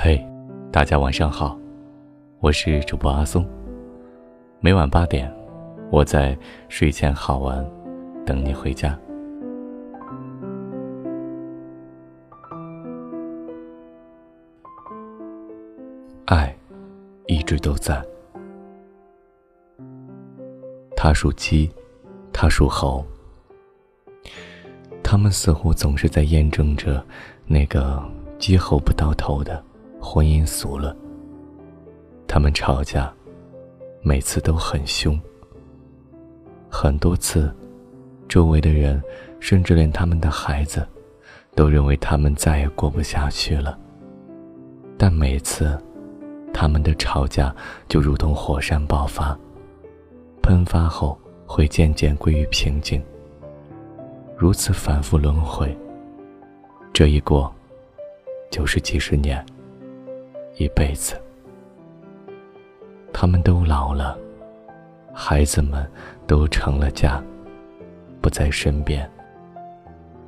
嘿，大家晚上好，我是主播阿松。每晚八点，我在睡前好玩，等你回家。爱一直都在。他属鸡，他属猴，他们似乎总是在验证着那个鸡猴不到头的。婚姻俗了，他们吵架，每次都很凶。很多次，周围的人，甚至连他们的孩子，都认为他们再也过不下去了。但每次，他们的吵架就如同火山爆发，喷发后会渐渐归于平静。如此反复轮回，这一过，就是几十年。一辈子，他们都老了，孩子们都成了家，不在身边。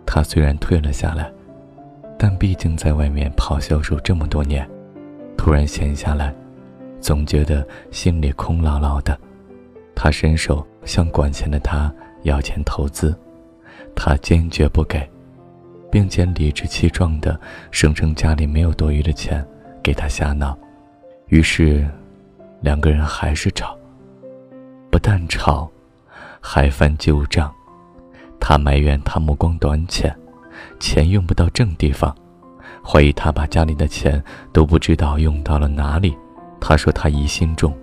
他虽然退了下来，但毕竟在外面跑销售这么多年，突然闲下来，总觉得心里空落落的。他伸手向管钱的他要钱投资，他坚决不给，并且理直气壮地声称家里没有多余的钱。给他瞎闹，于是，两个人还是吵。不但吵，还翻旧账。他埋怨他目光短浅，钱用不到正地方，怀疑他把家里的钱都不知道用到了哪里。他说他疑心重，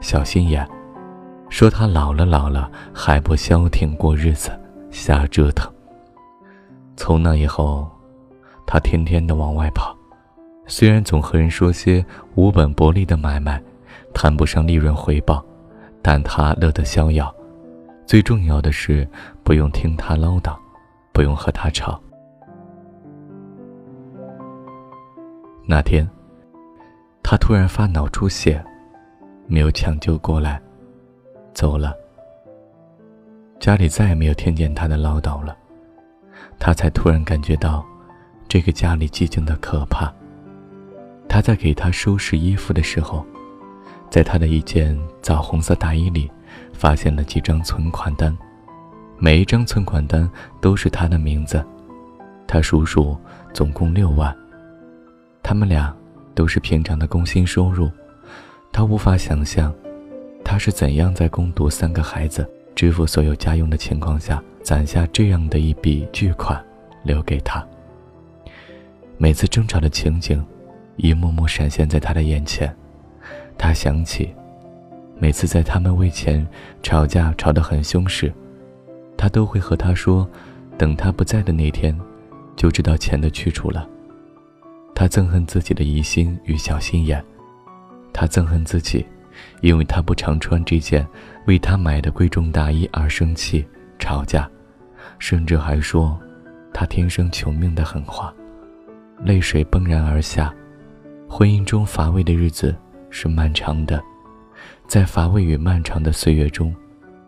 小心眼，说他老了老了还不消停过日子，瞎折腾。从那以后，他天天的往外跑。虽然总和人说些无本薄利的买卖，谈不上利润回报，但他乐得逍遥。最重要的是不用听他唠叨，不用和他吵。那天，他突然发脑出血，没有抢救过来，走了。家里再也没有听见他的唠叨了，他才突然感觉到，这个家里寂静的可怕。他在给他收拾衣服的时候，在他的一件枣红色大衣里，发现了几张存款单，每一张存款单都是他的名字。他叔叔总共六万。他们俩都是平常的工薪收入，他无法想象，他是怎样在攻读三个孩子、支付所有家用的情况下，攒下这样的一笔巨款留给他。每次争吵的情景。一幕幕闪现在他的眼前，他想起，每次在他们为钱吵架吵得很凶时，他都会和他说：“等他不在的那天，就知道钱的去处了。”他憎恨自己的疑心与小心眼，他憎恨自己，因为他不常穿这件为他买的贵重大衣而生气吵架，甚至还说他天生穷命的狠话，泪水崩然而下。婚姻中乏味的日子是漫长的，在乏味与漫长的岁月中，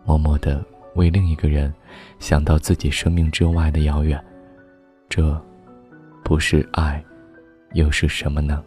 默默的为另一个人想到自己生命之外的遥远，这，不是爱，又是什么呢？